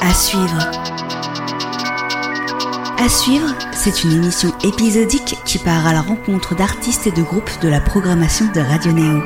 À suivre. Suivre, c'est une émission épisodique qui part à la rencontre d'artistes et de groupes de la programmation de Radio Néo.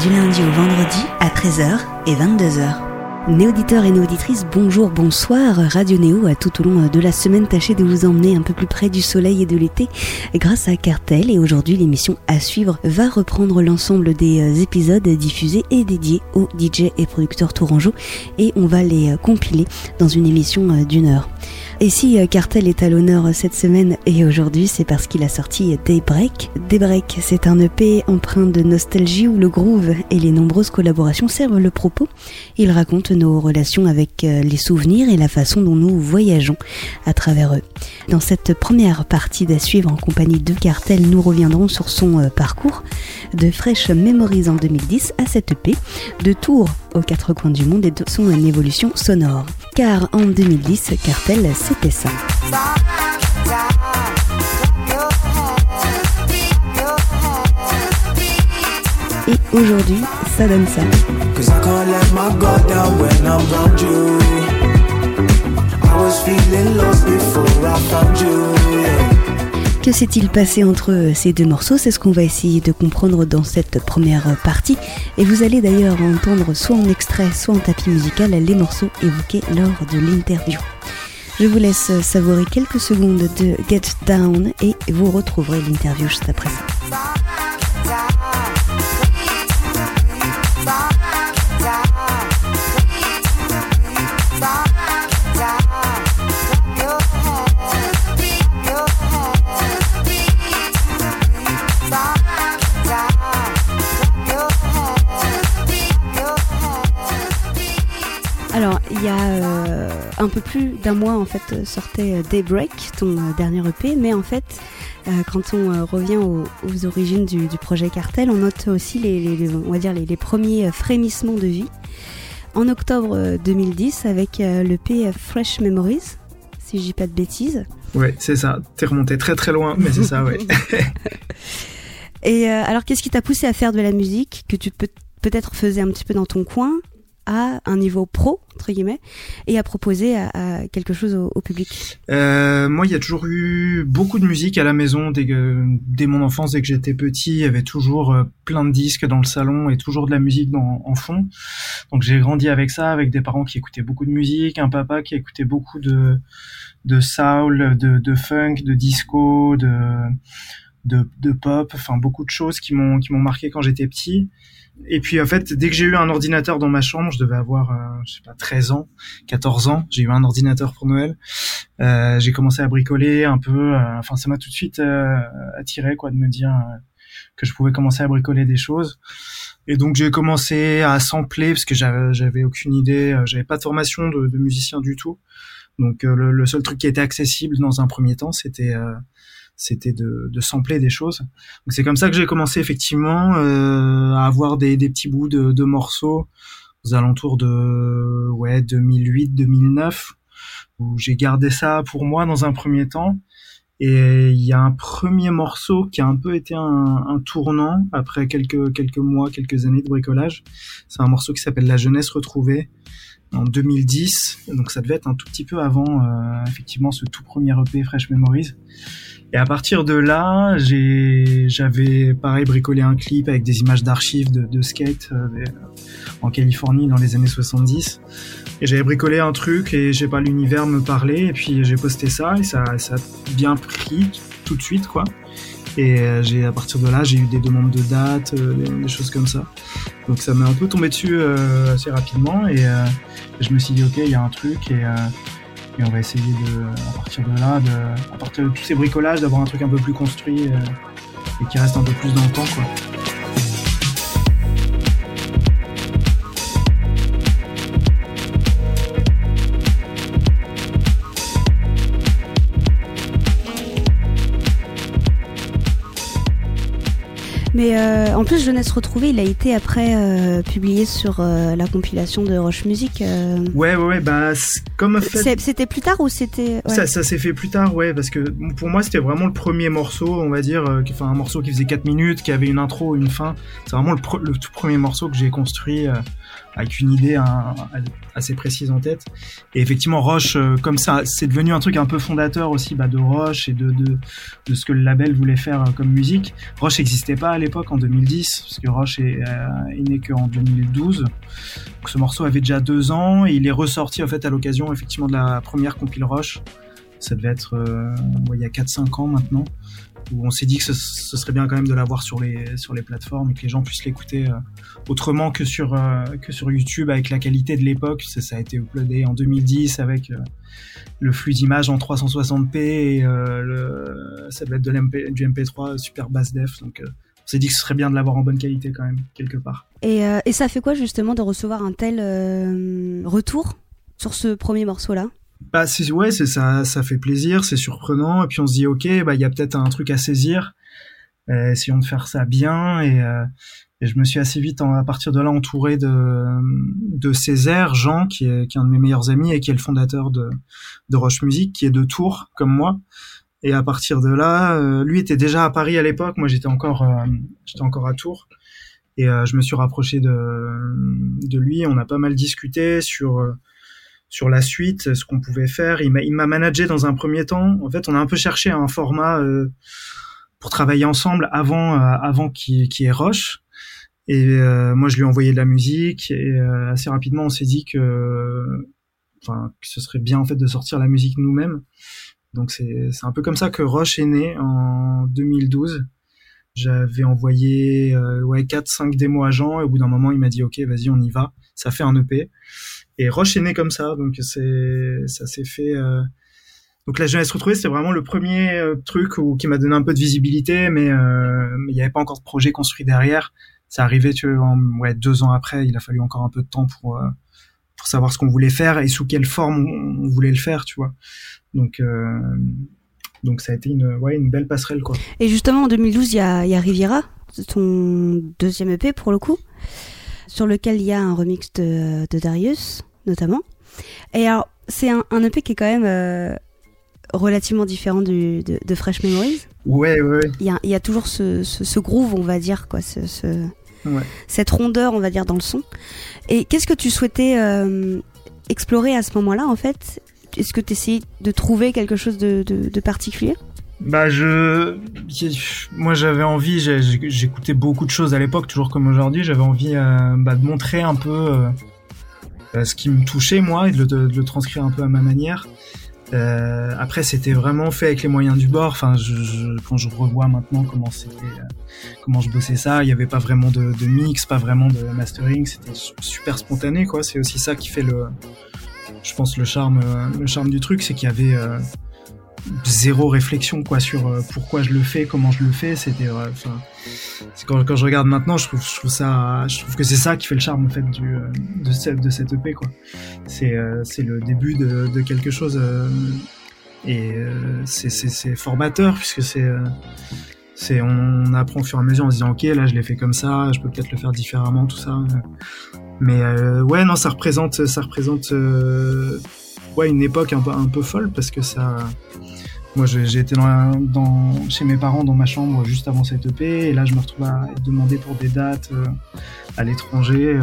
Du lundi au vendredi à 13h et 22h. Néauditeurs et néauditrices, bonjour, bonsoir. Radio Néo a tout au long de la semaine tâché de vous emmener un peu plus près du soleil et de l'été grâce à Cartel. Et aujourd'hui, l'émission à suivre va reprendre l'ensemble des euh, épisodes diffusés et dédiés aux DJ et producteurs tourangeaux et on va les euh, compiler dans une émission euh, d'une heure. Et si Cartel est à l'honneur cette semaine et aujourd'hui, c'est parce qu'il a sorti Daybreak. Daybreak, c'est un EP empreint de nostalgie où le groove et les nombreuses collaborations servent le propos. Il raconte nos relations avec les souvenirs et la façon dont nous voyageons à travers eux. Dans cette première partie d'à suivre en compagnie de Cartel, nous reviendrons sur son parcours de Fresh Memories en 2010 à cette EP, de Tours aux quatre coins du monde et de son évolution sonore. Car en 2010, Cartel, c'était ça. Et aujourd'hui, ça donne ça. Que s'est-il passé entre ces deux morceaux? C'est ce qu'on va essayer de comprendre dans cette première partie. Et vous allez d'ailleurs entendre soit en extrait, soit en tapis musical les morceaux évoqués lors de l'interview. Je vous laisse savourer quelques secondes de Get Down et vous retrouverez l'interview juste après ça. D'un mois, en fait, sortait Daybreak, ton euh, dernier EP, mais en fait, euh, quand on revient aux, aux origines du, du, projet Cartel, on note aussi les, les on va dire les, les, premiers frémissements de vie. En octobre 2010, avec l'EP Fresh Memories, si je dis pas de bêtises. Ouais, c'est ça. T'es remonté très très loin, mais c'est ça, ouais. Et alors, qu'est-ce qui t'a poussé à faire de la musique que tu peux peut-être faisais un petit peu dans ton coin? À un niveau pro entre guillemets et à proposer quelque chose au, public euh, Moi, il y a toujours eu beaucoup de musique à la maison dès, mon enfance, dès que j'étais petit. Il y avait toujours euh, plein de disques dans le salon et toujours de la musique en fond. Donc j'ai grandi avec ça, avec des parents qui écoutaient beaucoup de musique, un papa qui écoutait beaucoup de soul, de, funk, de disco, de pop, enfin beaucoup de choses qui m'ont qui m'ont marqué quand j'étais petit. Et puis en fait, dès que j'ai eu un ordinateur dans ma chambre, je devais avoir, euh, je sais pas, 13 ans, 14 ans, j'ai eu un ordinateur pour Noël. Euh, j'ai commencé à bricoler un peu. Euh, enfin, ça m'a tout de suite euh, attiré, quoi, de me dire euh, que je pouvais commencer à bricoler des choses. Et donc j'ai commencé à sampler parce que j'avais, aucune idée, j'avais pas de formation de, de musicien du tout. Donc le, le, seul truc qui était accessible dans un premier temps, c'était c'était de, de sampler des choses. C'est comme ça que j'ai commencé effectivement euh, à avoir des, des petits bouts de, de, morceaux aux alentours de ouais 2008-2009 où j'ai gardé ça pour moi dans un premier temps. Et il y a un premier morceau qui a un peu été un, un tournant après quelques quelques mois, quelques années de bricolage. C'est un morceau qui s'appelle La jeunesse retrouvée en 2010. Donc ça devait être un tout petit peu avant euh, effectivement ce tout premier EP Fresh Memories. Et à partir de là, j'avais pareil bricolé un clip avec des images d'archives de, skate euh, en Californie dans les années 70. Et j'avais bricolé un truc et j'ai pas l'univers me parlait et puis j'ai posté ça et ça, a bien pris tout de suite quoi. Et euh, j'ai à partir de là, j'ai eu des demandes de dates, des, choses comme ça. Donc ça m'est un peu tombé dessus assez rapidement et je me suis dit ok, il y a un truc et et on va essayer de, à partir de là, de, à partir de tous ces bricolages, d'avoir un truc un peu plus construit euh, et qui reste un peu plus dans le temps, quoi. Mais euh, en plus, Jeunesse retrouvée, il a été après euh, publié sur euh, la compilation de Roche Music. Ouais, ouais, ouais, bah, comme fait. C'était plus tard ou c'était ouais. Ça, ça s'est fait plus tard, ouais, parce que pour moi c'était vraiment le premier morceau, on va dire, enfin un morceau qui faisait 4 minutes, qui avait une intro, une fin. C'est vraiment le, tout premier morceau que j'ai construit avec une idée assez précise en tête. Et effectivement, Roche, euh, comme ça, c'est devenu un truc un peu fondateur aussi bah, de Roche et de, de, de ce que le label voulait faire euh, comme musique. Roche n'existait pas à l'époque en 2010, parce que Roche est, euh, est né qu'en 2012. Donc, ce morceau avait déjà deux ans et il est ressorti en fait à l'occasion effectivement de la première compile Roche. Ça devait être euh, il y a 4-5 ans maintenant où on s'est dit que ce, serait bien quand même de l'avoir sur les sur les plateformes et que les gens puissent l'écouter euh, autrement que sur euh, que sur YouTube avec la qualité de l'époque. Ça, a été uploadé en 2010 avec euh, le flux d'images en 360p et ça devait être de du MP3 super basse def. Donc on s'est dit que ce serait bien de l'avoir en bonne qualité quand même quelque part. Et, ça fait quoi justement de recevoir un tel retour sur ce premier morceau-là? Bah c'est ouais, c'est ça, ça fait plaisir, c'est surprenant, et puis on se dit ok, bah il y a peut-être un truc à saisir. Euh, essayons de faire ça bien, et, euh, et je me suis assez vite à partir de là entouré de de Césaire, Jean, qui est, qui est un de mes meilleurs amis et qui est le fondateur de de Roche Music, qui est de Tours comme moi. Et à partir de là, euh, lui était déjà à Paris à l'époque, moi j'étais encore euh, j'étais encore à Tours. Et euh, je me suis rapproché de, de lui. On a pas mal discuté sur euh, sur la suite, ce qu'on pouvait faire. Il m'a managé dans un premier temps. En fait, on a un peu cherché un format euh, pour travailler ensemble avant euh, avant qu'il qu'il y ait Roche. Et euh, moi, je lui ai envoyé de la musique et euh, assez rapidement, on s'est dit que enfin que ce serait bien en fait de sortir la musique nous-mêmes. Donc c'est c'est un peu comme ça que Roche est né en 2012. J'avais envoyé euh, ouais quatre cinq démos à Jean et au bout d'un moment il m'a dit ok vas-y on y va ça fait un EP et Roche est né comme ça donc c'est ça s'est fait euh... donc la jeunesse retrouvée c'était vraiment le premier euh, truc où, qui m'a donné un peu de visibilité mais euh, il n'y avait pas encore de projet construit derrière. Ça arrivait tu vois, en, ouais deux ans après il a fallu encore un peu de temps pour euh, pour savoir ce qu'on voulait faire et sous quelle forme on, voulait le faire tu vois. Donc euh, donc ça a été une, ouais, une belle passerelle quoi. Et justement en 2012 il y a, y a Riviera, ton deuxième EP pour le coup, sur lequel il y a un remix de, de Darius notamment. Et alors c'est un, un EP qui est quand même euh, relativement différent du, de, de Fresh Memories. Ouais, ouais, ouais. Il y a, il y a toujours ce, ce, ce groove on va dire quoi, ce, ce, Ouais. cette rondeur on va dire dans le son. Et qu'est-ce que tu souhaitais euh, explorer à ce moment-là en fait? Est-ce que tu essayais de trouver quelque chose de, de, de particulier? Bah je, moi j'avais envie, j'écoutais beaucoup de choses à l'époque, toujours comme aujourd'hui, j'avais envie euh, bah, de montrer un peu euh, euh, ce qui me touchait moi et de le, transcrire un peu à ma manière. Euh, après c'était vraiment fait avec les moyens du bord. Enfin, je, je- quand je revois maintenant comment c'était, comment je bossais ça, il n'y avait pas vraiment de, de mix, pas vraiment de mastering, c'était super spontané quoi. C'est aussi ça qui fait le, je pense le charme, le charme du truc, c'est qu'il y avait zéro réflexion quoi sur euh, pourquoi je le fais, comment je le fais. C'était, euh, quand, je regarde maintenant, je trouve, ça, je trouve que c'est ça qui fait le charme en fait du euh, de cette de cette EP quoi. C'est euh, c'est le début de, quelque chose et c'est formateur puisque c'est c'est on apprend au fur et à mesure en se disant ok là je l'ai fait comme ça, je peux peut-être le faire différemment tout ça. Mais ouais non ça représente ça représente ouais une époque un peu un peu folle parce que ça moi, j'ai été chez mes parents dans ma chambre juste avant cette EP, et là, je me retrouve à être demandé pour des dates euh, à l'étranger. euh,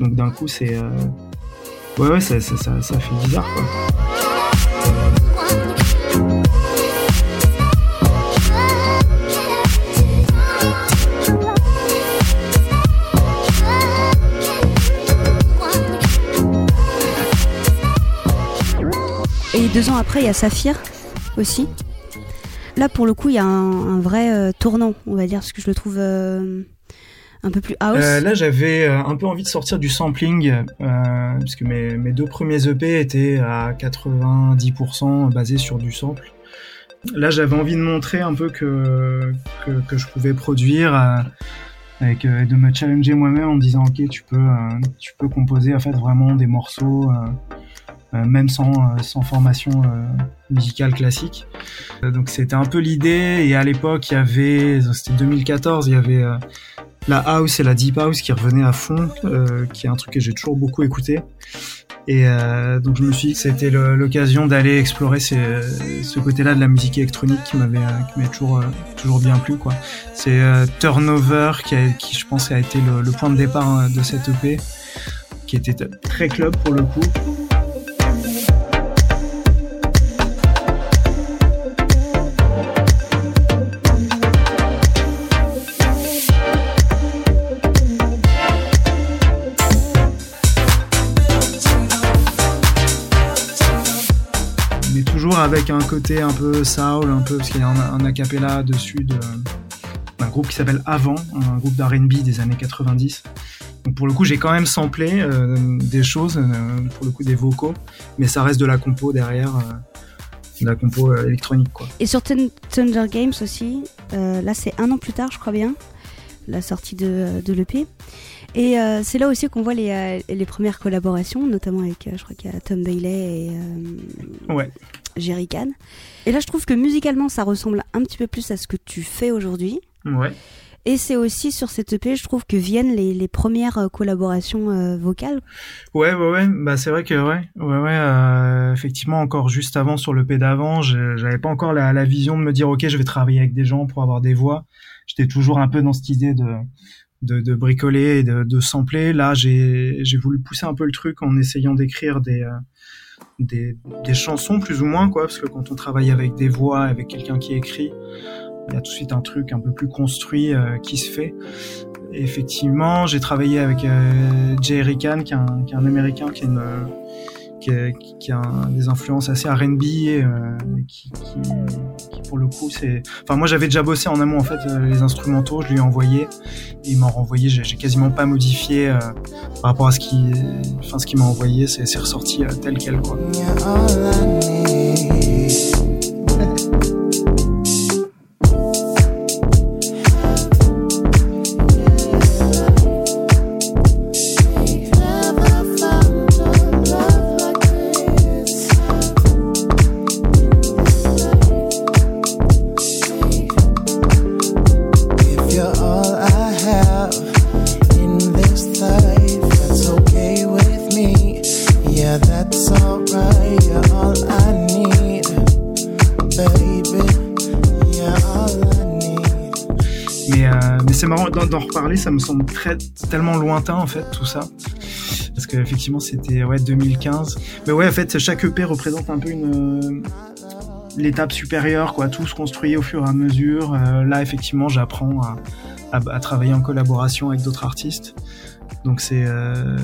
donc, d'un coup, c'est. euh, ouais, ouais, ça, ça fait bizarre, quoi. Et deux ans après, il y a Saphir? Là, pour le coup, il y a un, vrai euh, tournant, on va dire, parce que je le trouve euh, un peu plus house. Euh, là, j'avais un peu envie de sortir du sampling, parce que mes, deux premiers EP étaient à 90% basés sur du sample. Là, j'avais envie de montrer un peu que, que, je pouvais produire, avec, euh, de me challenger moi-même en disant, ok, tu peux, tu peux composer en fait vraiment des morceaux, même sans, sans formation musicale classique. donc c'était un peu l'idée et à l'époque il y avait, c'était 2014, il y avait la house et la deep house qui revenaient à fond, qui est un truc que j'ai toujours beaucoup écouté. Et euh, donc je me suis c'était l'occasion d'aller explorer ce côté-là de la musique électronique qui m'avait toujours euh, toujours bien plu quoi. C'est euh, Turnover qui, qui je pense a été le, le point de départ de cette EP, qui était très club pour le coup. Avec un côté un peu soul, un peu, parce qu'il y a un, a cappella dessus d'un groupe qui s'appelle Avant, un groupe d'R&B des années 90. Donc pour le coup, j'ai quand même samplé euh, des choses, euh, pour le coup des vocaux, mais ça reste de la compo derrière, euh, de la compo électronique quoi. Et sur Thunder Games aussi, là c'est un an plus tard, je crois bien, la sortie de, de l'EP. Et euh, c'est là aussi qu'on voit les, euh, les, premières collaborations, notamment avec, euh, je crois qu'il y a Tom Bailey et ouais. Jerry Can. Et là, je trouve que musicalement, ça ressemble un petit peu plus à ce que tu fais aujourd'hui. Ouais. Et c'est aussi sur cette EP, je trouve que viennent les, les premières collaborations vocales. Ouais, ouais, ouais. Bah, c'est vrai que, ouais, ouais, ouais. effectivement, encore juste avant sur l'EP d'avant, j'avais pas encore la, la, vision de me dire, ok, je vais travailler avec des gens pour avoir des voix. J'étais toujours un peu dans cette idée de, de, de, bricoler et de, de sampler. Là, j'ai voulu pousser un peu le truc en essayant d'écrire des, euh, des, des, chansons plus ou moins, quoi, parce que quand on travaille avec des voix, avec quelqu'un qui écrit, il y a tout de suite un truc un peu plus construit euh, qui se fait. effectivement, j'ai travaillé avec euh, Jay Rican, qui est un, qui est un américain, qui est une qui, a des influences assez R&B euh, qui, qui, pour le coup c'est enfin moi j'avais déjà bossé en amont en fait euh, les instrumentaux je lui ai envoyé et il m'a renvoyé j'ai quasiment pas modifié euh, par rapport à ce qui enfin ce qu'il m'a envoyé c'est ressorti euh, tel quel quoi ça me semble très tellement lointain en fait tout ça. Parce que effectivement c'était ouais 2015. Mais ouais en fait chaque EP représente un peu une euh, l'étape supérieure quoi. Tout se construit au fur et à mesure. Euh, là effectivement j'apprends à, travailler en collaboration avec d'autres artistes. Donc c'est euh,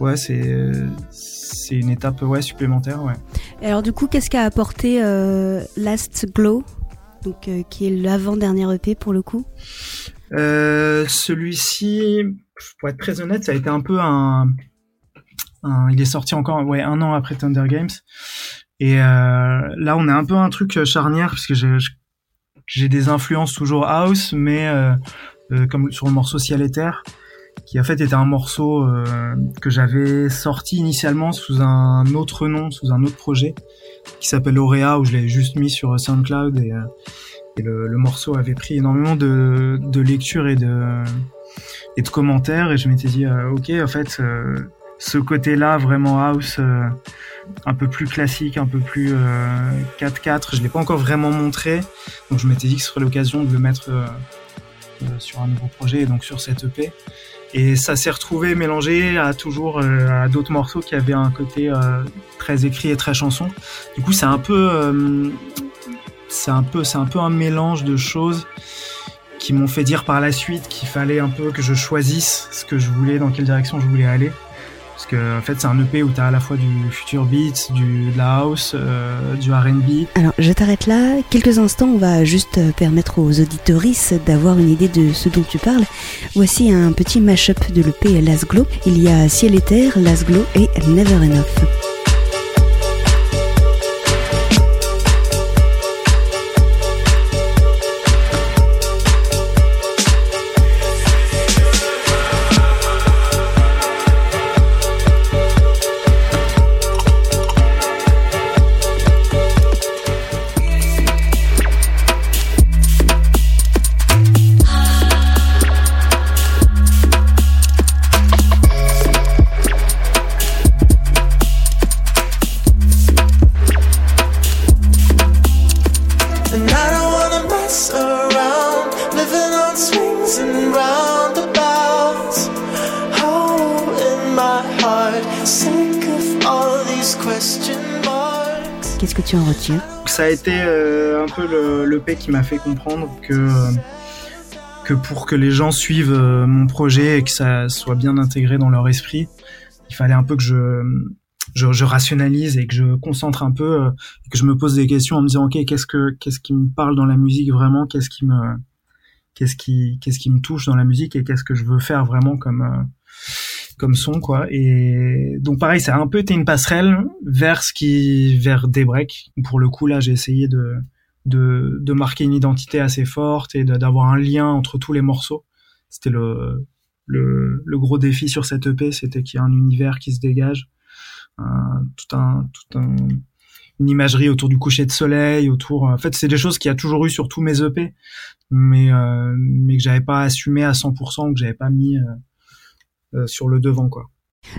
ouais c'est c'est une étape ouais supplémentaire ouais. Et alors du coup qu'est-ce qu'a apporté Last Glow? Donc qui est l'avant-dernier EP pour le coup? Euh, celui-ci, pour être très honnête, ça a été un peu un, il est sorti encore ouais un an après Thunder Games. Et euh, là, on est un peu un truc charnière parce que j'ai des influences toujours house, mais euh, euh, comme sur le morceau Ciel et Terre, qui en fait était un morceau euh, que j'avais sorti initialement sous un autre nom, sous un autre projet, qui s'appelle Aurea, où je l'ai juste mis sur SoundCloud et et le, le, morceau avait pris énormément de, de et de, et de commentaires. Et je m'étais dit, euh, ok, en fait, euh, ce côté-là, vraiment house, euh, un peu plus classique, un peu plus 4-4, je l'ai pas encore vraiment montré. Donc je m'étais dit que ce serait l'occasion de le mettre sur un nouveau projet et donc sur cette EP. Et ça s'est retrouvé mélangé à toujours à d'autres morceaux qui avaient un côté très écrit et très chanson. Du coup, c'est un peu c'est un peu, un mélange de choses qui m'ont fait dire par la suite qu'il fallait un peu que je choisisse ce que je voulais, dans quelle direction je voulais aller. Parce que en fait, c'est un EP où tu à la fois du future beats, du de la house, euh, du R&B. Alors, je t'arrête là. Quelques instants, on va juste permettre aux auditoristes d'avoir une idée de ce dont tu parles. Voici un petit mash-up de l'EP Las Glow. Il y a Ciel et Terre, Las Glow et Never Enough. Ça a été euh, un peu le, P qui m'a fait comprendre que euh, pour que les gens suivent euh, mon projet et que ça soit bien intégré dans leur esprit, il fallait un peu que je je, rationalise et que je concentre un peu, et que je me pose des questions en me disant ok qu'est-ce que qu'est-ce qui me parle dans la musique vraiment, qu'est-ce qui me qu'est-ce qui me touche dans la musique et qu'est-ce que je veux faire vraiment comme comme son quoi. Et donc pareil ça a un peu été une passerelle vers ce qui vers Daybreak. Pour le coup là j'ai essayé de de de marquer une identité assez forte et d'avoir un lien entre tous les morceaux. C'était le le, le gros défi sur cette EP c'était qu'il y a un univers qui se dégage un, tout un tout un une imagerie autour du coucher de soleil autour en fait c'est des choses qu'il y a toujours eu sur tous mes EP mais euh, mais que j'avais pas assumé à 100% que j'avais pas mis euh, sur le devant quoi.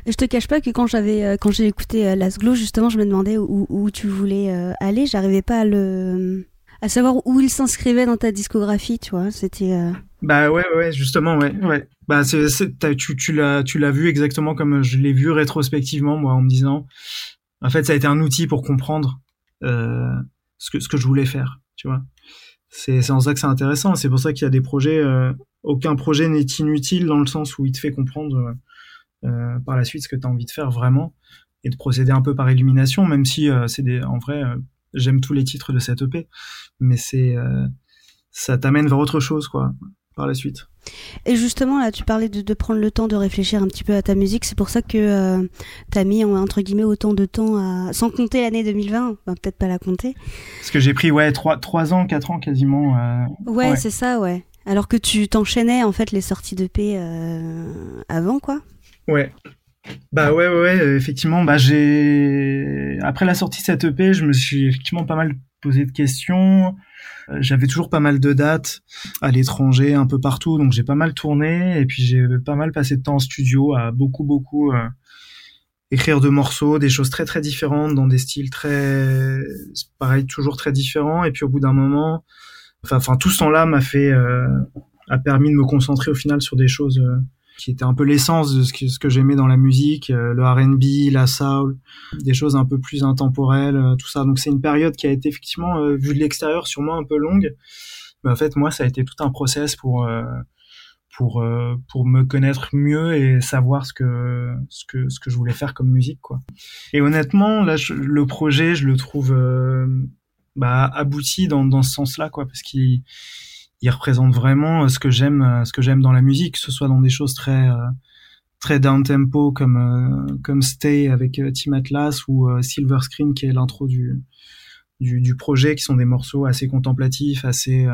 Je te cache pas que quand j'avais euh, quand j'ai écouté euh, Las Glow justement, je me demandais où, où tu voulais aller. J'arrivais pas à le à savoir où il s'inscrivait dans ta discographie, tu vois. C'était. Bah ouais ouais justement ouais ouais. Bah c'est, tu tu l'as tu l'as vu exactement comme je l'ai vu rétrospectivement moi en me disant. En fait ça a été un outil pour comprendre euh, ce que ce que je voulais faire, tu vois. C'est c'est en ça que c'est intéressant. C'est pour ça qu'il y a des projets. Euh, aucun projet n'est inutile dans le sens où il te fait comprendre euh, par la suite ce que tu as envie de faire vraiment et de procéder un peu par élimination, même si euh, c'est des, en vrai, euh, j'aime tous les titres de cette EP, mais c'est, ça t'amène vers autre chose, quoi, par la suite. Et justement, là, tu parlais de, de, prendre le temps de réfléchir un petit peu à ta musique. C'est pour ça que euh, tu as mis, entre guillemets, autant de temps à... Sans compter l'année 2020, ben, peut-être pas la compter. Parce que j'ai pris, ouais, 3, 3 ans, 4 ans quasiment. Euh... Ouais, ouais. c'est ça, ouais. Alors que tu t'enchaînais en fait les sorties de paix euh, avant quoi. Ouais. Bah ouais, ouais, effectivement. Bah j'ai après la sortie de cette EP, je me suis effectivement pas mal posé de questions. J'avais toujours pas mal de dates à l'étranger, un peu partout, donc j'ai pas mal tourné et puis j'ai pas mal passé de temps en studio à beaucoup, beaucoup euh, écrire de morceaux, des choses très très différentes dans des styles très, pareil, toujours très différents. Et puis au bout d'un moment, enfin, tout ce temps-là m'a fait euh, a permis de me concentrer au final sur des choses euh, qui étaient un peu l'essence de ce que, j'aimais dans la musique, euh, le R&B, la soul, des choses un peu plus intemporelles, euh, tout ça. Donc c'est une période qui a été effectivement euh, vue de l'extérieur sûrement un peu longue, mais en fait moi ça a été tout un process pour pour pour me connaître mieux et savoir ce que ce que ce que je voulais faire comme musique quoi. Et honnêtement là le projet je le trouve bah, abouti dans, dans ce sens-là, quoi, parce qu'il il représente vraiment ce que j'aime, ce que j'aime dans la musique, que ce soit dans des choses très très down tempo comme comme Stay avec Team Atlas ou Silver Screen qui est l'intro du, du, du projet, qui sont des morceaux assez contemplatifs, assez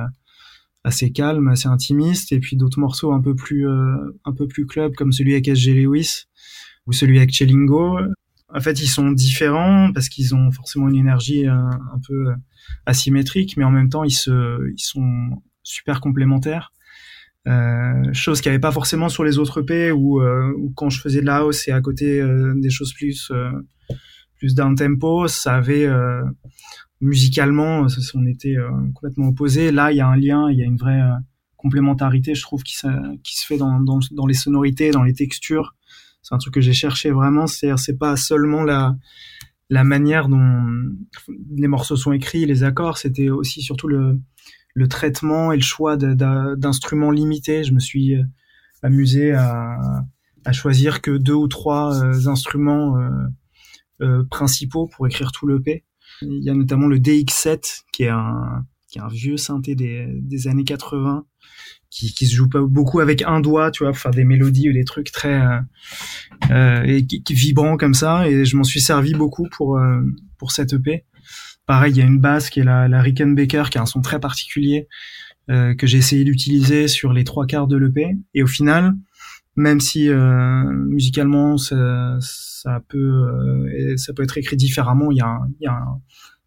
assez calmes, assez intimistes, et puis d'autres morceaux un peu plus un peu plus club comme celui avec SG Lewis ou celui avec Chelingo. En fait, ils sont différents parce qu'ils ont forcément une énergie un, un peu asymétriques, mais en même temps ils se, ils sont super complémentaires. Euh, chose qu'il n'y avait pas forcément sur les autres EP où, euh, quand je faisais de la house et à côté euh, des choses plus euh, plus down tempo, ça avait euh, musicalement, on était euh, complètement opposés. Là, il y a un lien, il y a une vraie complémentarité, je trouve, qui, qui se fait dans, dans, dans, les sonorités, dans les textures. C'est un truc que j'ai cherché vraiment. C'est c'est pas seulement la la manière dont les morceaux sont écrits, les accords, c'était aussi surtout le, le traitement et le choix d'instruments limités. Je me suis euh, amusé à, à choisir que deux ou trois euh, instruments euh, principaux pour écrire tout l'EP. Il y a notamment le DX7 qui est un, qui est un vieux synthé des, des années 80 qui, qui se joue pas beaucoup avec un doigt, tu vois, pour faire des mélodies ou des trucs très euh, euh, et qui, qui, vibrants comme ça. Et je m'en suis servi beaucoup pour euh, pour cette EP. Pareil, il y a une basse qui est la, la Rickenbacker, qui a un son très particulier euh, que j'ai essayé d'utiliser sur les trois quarts de l'EP. Et au final, même si euh, musicalement ça, ça peut ça peut être écrit différemment, il y a il y a un,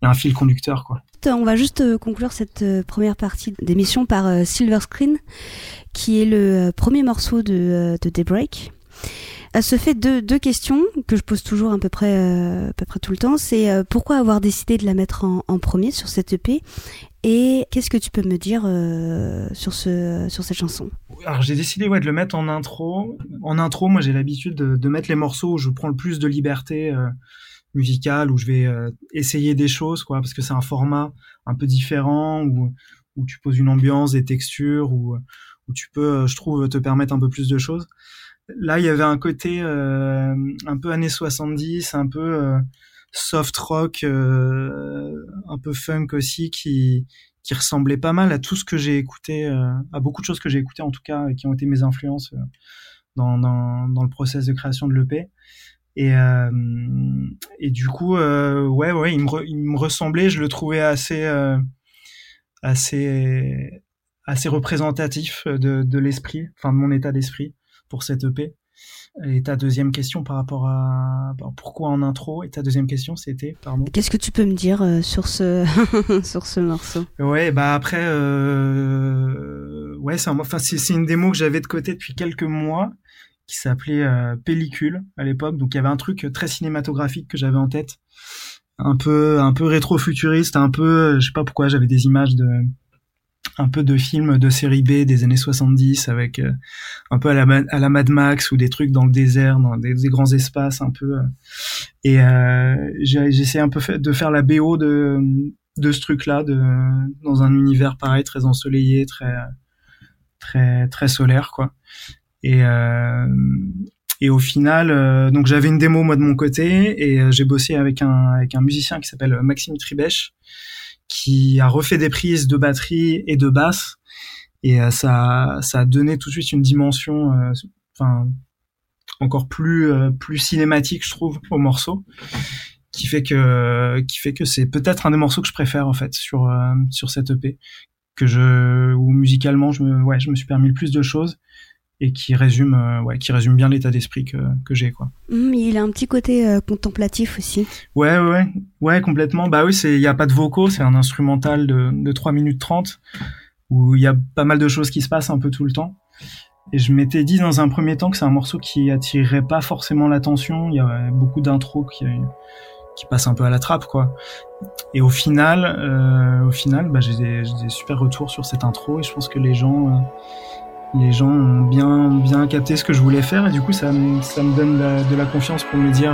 y a un fil conducteur quoi. On va juste euh, conclure cette euh, première partie d'émission par euh, Silver Screen, qui est le premier morceau de, de Daybreak. À ce fait, deux, deux questions que je pose toujours à peu près, à peu près tout le temps. C'est pourquoi avoir décidé de la mettre en, en premier sur cette EP et qu'est-ce que tu peux me dire euh, sur, ce, sur cette chanson? Alors j'ai décidé ouais, de le mettre en intro. En intro, moi j'ai l'habitude de, de, mettre les morceaux où je prends le plus de liberté euh, musicale, où je vais euh, essayer des choses, quoi, parce que c'est un format un peu différent, où, où tu poses une ambiance, des textures, où, où tu peux, je trouve, te permettre un peu plus de choses. Là, il y avait un côté un peu années 70, un peu soft rock, euh, un peu funk aussi, qui qui ressemblait pas mal à tout ce que j'ai écouté, euh, à beaucoup de choses que j'ai écoutées en tout cas, qui ont été mes influences euh, dans, dans, dans le process de création de l'EP. Et, et du coup, ouais, ouais, il me, il me ressemblait, je le trouvais assez, assez, assez représentatif de, de l'esprit, enfin de mon état d'esprit pour cette EP. Et ta deuxième question par rapport à pourquoi en intro? Et ta deuxième question, c'était pardon. Qu'est-ce que tu peux me dire euh, sur ce sur ce morceau? Ouais, bah après, euh... ouais, c'est enfin c'est une démo que j'avais de côté depuis quelques mois qui s'appelait euh, Pellicule à l'époque. Donc il y avait un truc très cinématographique que j'avais en tête, un peu un peu rétro-futuriste, un peu, je sais pas pourquoi, j'avais des images de un peu de films de série B des années 70 avec euh, un peu à la, à la Mad Max ou des trucs dans le désert, dans des, grands espaces un peu. Euh, et euh, j'essaie un peu de faire la BO de, de ce truc-là, dans un univers pareil, très ensoleillé, très, très, très solaire, quoi. Et, euh, et au final, donc j'avais une démo moi de mon côté et j'ai bossé avec un, avec un musicien qui s'appelle Maxime Tribèche qui a refait des prises de batterie et de basse. Et euh, ça ça a donné tout de suite une dimension euh, enfin encore plus euh, plus cinématique je trouve au morceau. Qui fait que qui fait que c'est peut-être un des morceaux que je préfère en fait sur sur cette EP que je ou musicalement je me ouais je me suis permis le plus de choses et qui résume, euh, ouais, qui résume bien l'état d'esprit que, que j'ai, quoi. Mmh, il a un petit côté euh, contemplatif aussi. Ouais, ouais, ouais, complètement. Bah oui, c'est, il y a pas de vocaux, c'est un instrumental de, de 3 minutes 30 où il y a pas mal de choses qui se passent un peu tout le temps. Et je m'étais dit dans un premier temps que c'est un morceau qui attirerait pas forcément l'attention. Il y a beaucoup d'intros qui, qui passent un peu à la trappe, quoi. Et au final, euh, au final, bah, j'ai des, des, super retours sur cette intro et je pense que les gens euh, les gens ont bien, bien capté ce que je voulais faire et du coup ça, ça me donne de la confiance pour me dire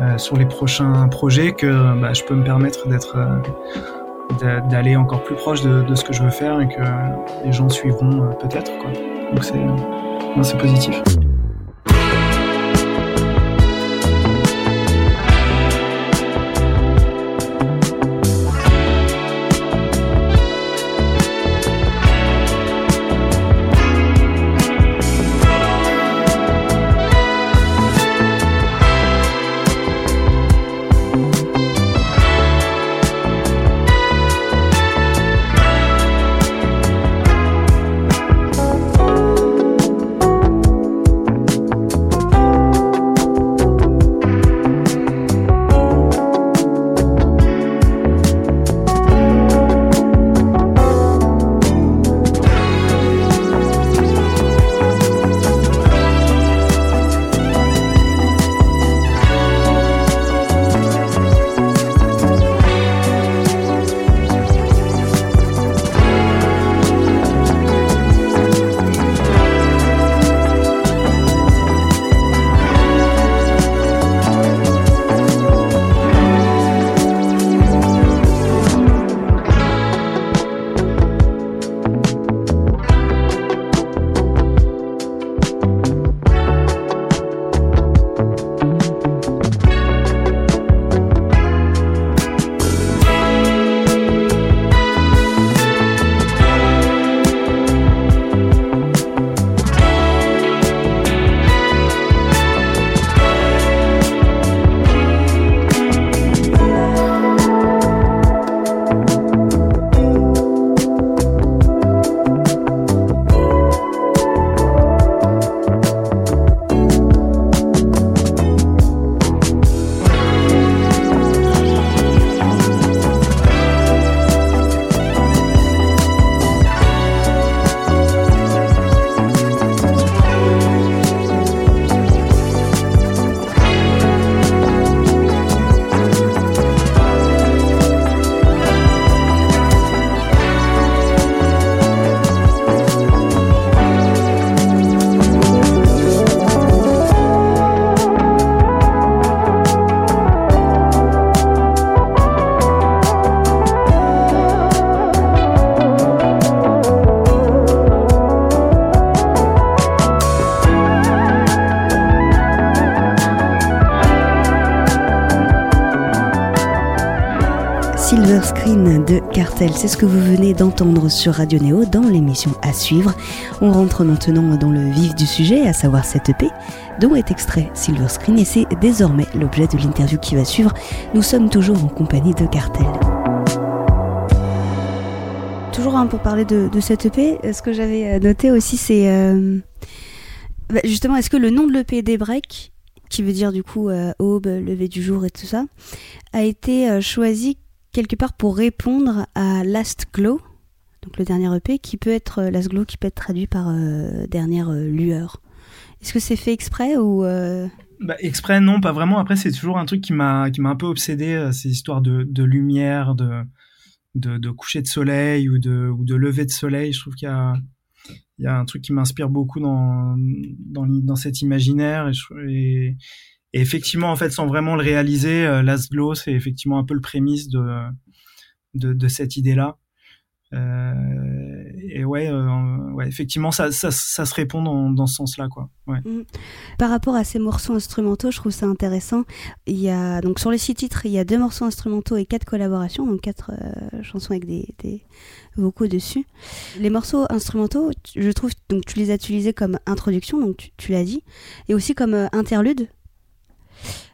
euh, sur les prochains projets que bah, je peux me permettre d'être euh, d'aller encore plus proche de, ce que je veux faire et que les gens suivront euh, peut-être quoi. Donc c'est c'est positif. C'est ce que vous venez d'entendre sur Radio Néo dans l'émission à suivre. On rentre maintenant dans le vif du sujet, à savoir cette EP dont est extrait Silver Screen et c'est désormais l'objet de l'interview qui va suivre. Nous sommes toujours en compagnie de Cartel. Toujours un pour parler de, cette EP, ce que j'avais noté aussi c'est euh, bah, justement est-ce que le nom de l'EP Daybreak qui veut dire du coup euh, aube, lever du jour et tout ça, a été euh, choisi quelque part pour répondre à Last Glow, donc le dernier EP, qui peut être euh, Last Glow, qui peut être traduit par dernière lueur. Est-ce que c'est fait exprès ou bah, exprès non, pas vraiment. Après c'est toujours un truc qui m'a qui m'a un peu obsédé, ces histoires de, lumière, de, de, coucher de soleil ou de ou de lever de soleil. Je trouve qu'il y a il y a un truc qui m'inspire beaucoup dans, dans, dans, cet imaginaire effectivement en fait sans vraiment le réaliser euh, Last Glow c'est effectivement un peu le prémisse de cette idée là euh, et ouais, euh, effectivement, ça, se répond dans, ce sens-là, quoi. Mm. Par rapport à ces morceaux instrumentaux, je trouve ça intéressant. Il y a donc sur les six titres, il y a deux morceaux instrumentaux et quatre collaborations, donc quatre euh, chansons avec des, vocaux dessus. Les morceaux instrumentaux, je trouve, donc tu les as utilisés comme introduction, donc tu l'as dit, et aussi comme interlude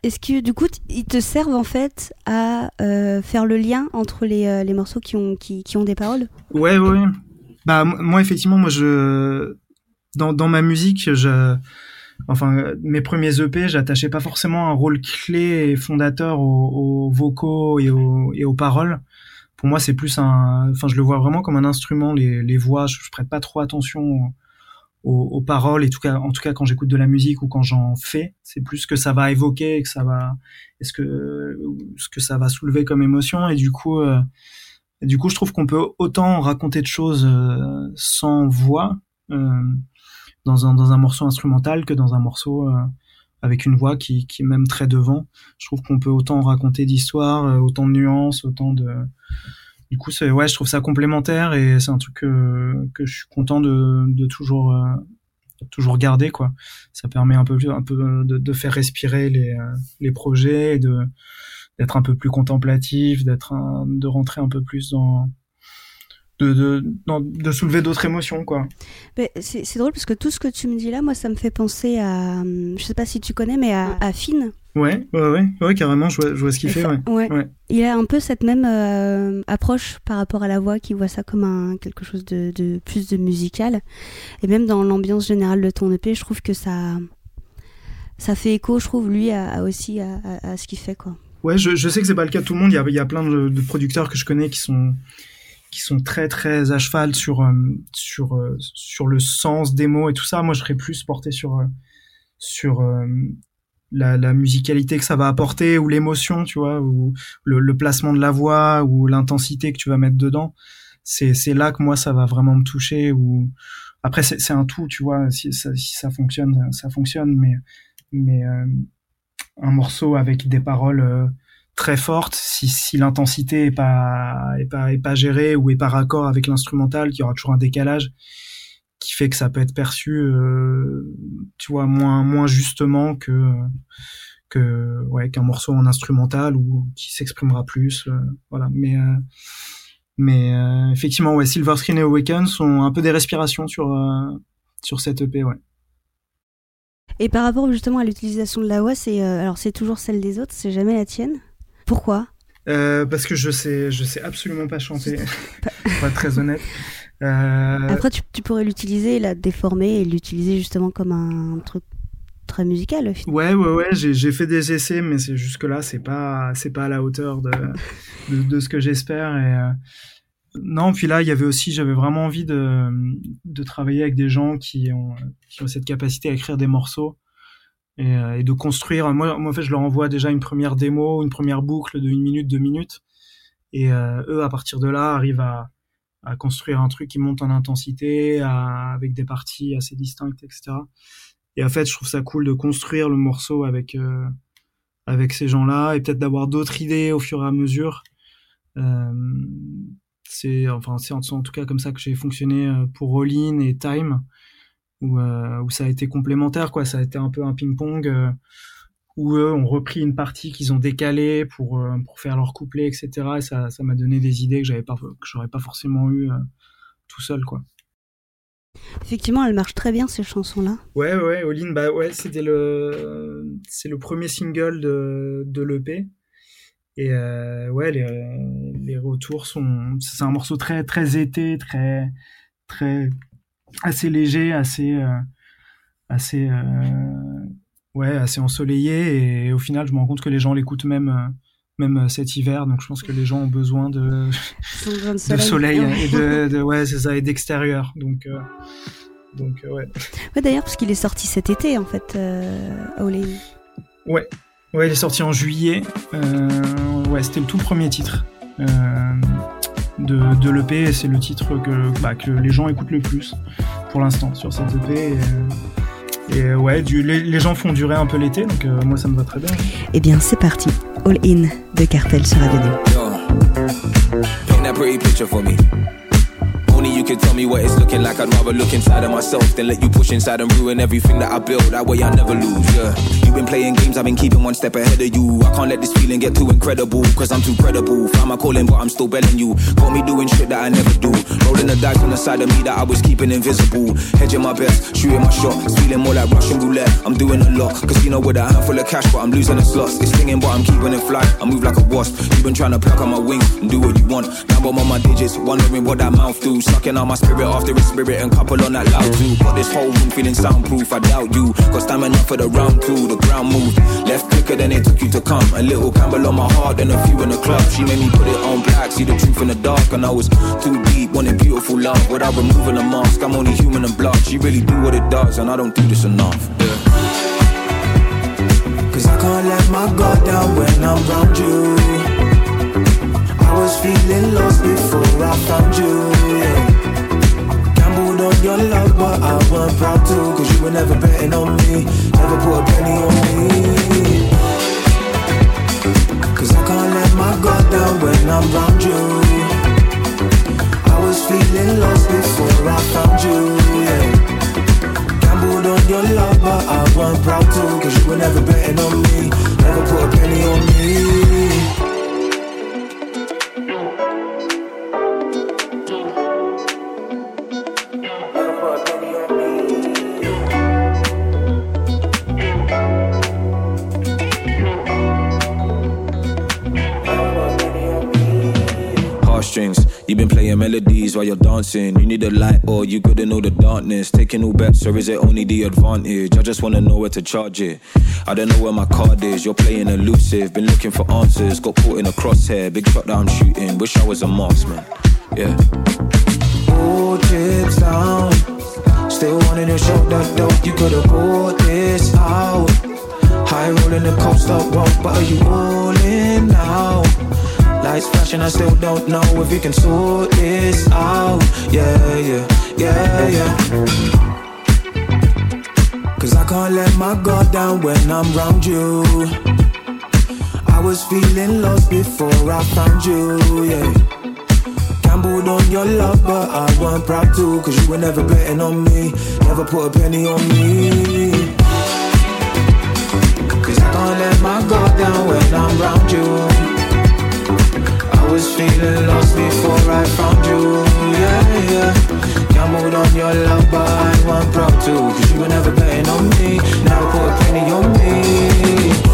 est-ce que du coup, ils te servent en fait à euh, faire le lien entre les, euh, les morceaux qui ont, qui, ont des paroles? Ouais, ouais. Bah, moi, effectivement, moi, je. Dans, dans ma musique, je. Enfin, mes premiers EP, j'attachais pas forcément un rôle clé et fondateur aux, vocaux et aux, et aux paroles. Pour moi, c'est plus un. Enfin, je le vois vraiment comme un instrument, les, les voix. Je, je prête pas trop attention aux, paroles et tout cas en tout cas quand j'écoute de la musique ou quand j'en fais c'est plus que ça va évoquer que ça va est-ce que ce que ça va soulever comme émotion. Et du coup euh, du coup je trouve qu'on peut autant raconter de choses euh, sans voix euh, dans un dans un morceau instrumental que dans un morceau avec une voix qui qui est même très devant. Je trouve qu'on peut autant raconter d'histoires autant de nuances autant de du coup, c'est ouais, je trouve ça complémentaire et c'est un truc que, que je suis content de, de toujours euh, toujours garder quoi. Ça permet un peu un peu de, de faire respirer les euh, les projets et de d'être un peu plus contemplatif, d'être de rentrer un peu plus dans de, de, de soulever d'autres émotions quoi. C'est drôle parce que tout ce que tu me dis là, moi ça me fait penser à, je sais pas si tu connais, mais à, à Finn. Ouais, ouais, ouais, ouais, carrément, je vois, je vois ce qu'il fait. Ouais. ouais. Il a un peu cette même euh, approche par rapport à la voix, qui voit ça comme un, quelque chose de, de plus de musical. Et même dans l'ambiance générale de ton EP, je trouve que ça, ça fait écho, je trouve, lui, à, aussi à, à, ce qu'il fait, quoi. Ouais, je, je sais que c'est pas le cas de tout le monde. Il y a, il y a plein de, de producteurs que je connais qui sont qui sont très très à cheval sur euh, sur euh, sur le sens des mots et tout ça. Moi, je serais plus porté sur sur la, la, musicalité que ça va apporter ou l'émotion, tu vois, ou le, le, placement de la voix ou l'intensité que tu vas mettre dedans. C'est c'est là que moi ça va vraiment me toucher. Ou après c'est un tout, tu vois. Si ça, si ça fonctionne, ça fonctionne. Mais mais euh, un morceau avec des paroles euh, très fortes, si, si l'intensité est pas est pas est pas gérée ou est pas raccord avec l'instrumental, qu'il y aura toujours un décalage qui fait que ça peut être perçu, euh, tu vois, moins moins justement que que ouais qu'un morceau en instrumental ou qui s'exprimera plus, euh, voilà. Mais euh, mais effectivement, ouais, Silver Screen et Awaken sont un peu des respirations sur sur cette EP, ouais. Et par rapport justement à l'utilisation de la voix, c'est alors c'est toujours celle des autres, c'est jamais la tienne? Pourquoi? Parce que je sais je sais absolument pas chanter, pour être très honnête. Euh... Après, tu, tu pourrais l'utiliser, la déformer et l'utiliser justement comme un truc très musical. Ouais, ouais, ouais. J'ai fait des essais, mais c'est jusque là, c'est pas, c'est pas à la hauteur de, de, de ce que j'espère. Et euh... non, puis là, il y avait aussi, j'avais vraiment envie de, de travailler avec des gens qui ont, qui ont cette capacité à écrire des morceaux. Et, euh, et de construire. Moi, moi, en fait, je leur envoie déjà une première démo, une première boucle de une minute, deux minutes, et euh, eux, à partir de là, arrivent à, à construire un truc qui monte en intensité, avec des parties assez distinctes, etc. Et en fait, je trouve ça cool de construire le morceau avec euh, avec ces gens-là et peut-être d'avoir d'autres idées au fur et à mesure. Euh, c'est enfin en, tout cas comme ça que j'ai fonctionné euh, pour Rollin et Time où, où ça a été complémentaire quoi. Ça a été un peu un ping-pong où eux ont repris une partie qu'ils ont décalée pour pour faire leur couplet, etc. Et ça ça m'a donné des idées que j'avais pas que j'aurais pas forcément eu tout seul, quoi. Effectivement, elle marche très bien ces chansons-là. Ouais, ouais, Olin, bah ouais, c'était le, c'est le premier single de, de l'EP. Et euh, ouais, les, les retours sont, c'est un morceau très, très été, très, très, assez léger, assez, euh, assez, euh, ouais, assez ensoleillé. Et au final, je me rends compte que les gens l'écoutent même même cet hiver. Donc je pense que les gens ont besoin de, de soleil, et de, ouais, c'est ça, et d'extérieur. Donc, donc ouais. Ouais, d'ailleurs, parce qu'il est sorti cet été en fait, euh, Ouais, Ouais, il est sorti en juillet. Euh, ouais, c'était le tout premier titre euh, de, de l'EP et c'est le titre que, bah, que les gens écoutent le plus pour l'instant sur cette EP. Et, et ouais, du, les, les, gens font durer un peu l'été, donc euh, moi ça me va très bien. Eh bien, c'est parti. All In de Cartel sur Radio Only you can tell me what it's looking like. I'd rather look inside of myself than let you push inside and ruin everything that I built. That way I never lose, yeah. You've been playing games, I've been keeping one step ahead of you. I can't let this feeling get too incredible, cause I'm too credible. Found my calling, but I'm still belling you. Got me doing shit that I never do. Rolling the dice on the side of me that I was keeping invisible. Hedging my best, shooting my shot. It's feeling more like Russian roulette. I'm doing a lot. Casino with a handful of cash, but I'm losing the slots. It's stinging, but I'm keeping it fly. I move like a wasp. You've been trying to pluck on my wings and do what you want. Now I'm on my digits, wondering what that mouth do. Sucking on my spirit after a spirit and couple on that loud too. Got this whole room feeling soundproof, I doubt you. Got stamina for the round two, the ground moved. Left quicker than it took you to come. A little Campbell on my heart and a few in the club. She made me put it on black, see the truth in the dark. And I was too deep, wanting beautiful love. Without removing the mask, I'm only human and blood. She really do what it does, and I don't do this enough. Yeah. Cause I can't let my guard down when I'm around you. I was feeling lost before I found you. Yeah on your love, but I wasn't proud to. Cause you were never betting on me, never put a penny on me. Cause I can't let my guard down when I'm around you. I was feeling lost before I found you, yeah. Gambled on your love, but I wasn't proud to. Cause you were never betting on me, never put a penny on me. Melodies while you're dancing. You need a light or you gotta know the darkness. Taking all bets or is it only the advantage? I just wanna know where to charge it. I don't know where my card is. You're playing elusive. Been looking for answers. Got caught in a crosshair. Big shot that I'm shooting. Wish I was a marksman. Yeah. All chips down. Still wanting to show that dope. You could've pulled this out. High rolling the coast up, but are you all now? Lights flashing, I still don't know if you can sort this out. Yeah, yeah, yeah, yeah. Cause I can't let my guard down when I'm around you. I was feeling lost before I found you, yeah. Gambled on your love, but I wasn't proud to. Cause you were never betting on me, never put a penny on me. Cause I can't let my guard down when I'm around you was feeling lost before I found you, yeah, yeah. Gambled on your love, but I wasn't proud to Cause you were never betting on me, never put a penny on me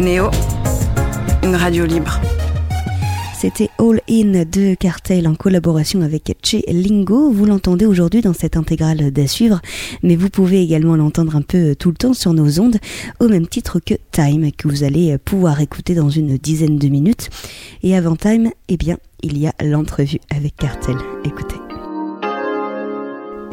Néo, une radio libre. C'était All In de Cartel en collaboration avec Che Lingo. Vous l'entendez aujourd'hui dans cette intégrale d'à suivre, mais vous pouvez également l'entendre un peu tout le temps sur nos ondes, au même titre que Time, que vous allez pouvoir écouter dans une dizaine de minutes. Et avant Time, eh bien, il y a l'entrevue avec Cartel. Écoutez.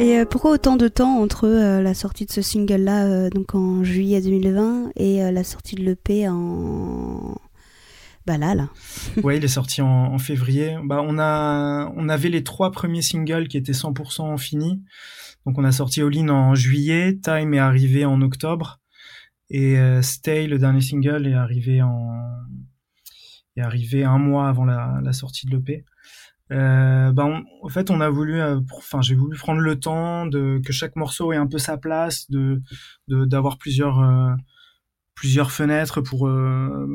Et euh, pourquoi autant de temps entre euh, la sortie de ce single-là, euh, donc en juillet 2020, et la sortie de l'EP en bah là, là? ouais, il est sorti en, février. Bah, on a, on avait les trois premiers singles qui étaient 100% finis. Donc, on a sorti All In en juillet. Time est arrivé en octobre. Et Stay, le dernier single, est arrivé en, est arrivé un mois avant la, la sortie de l'EP. Euh, ben en fait, on a voulu, euh, enfin, j'ai voulu prendre le temps de que chaque morceau ait un peu sa place, de d'avoir plusieurs euh, plusieurs fenêtres pour, euh,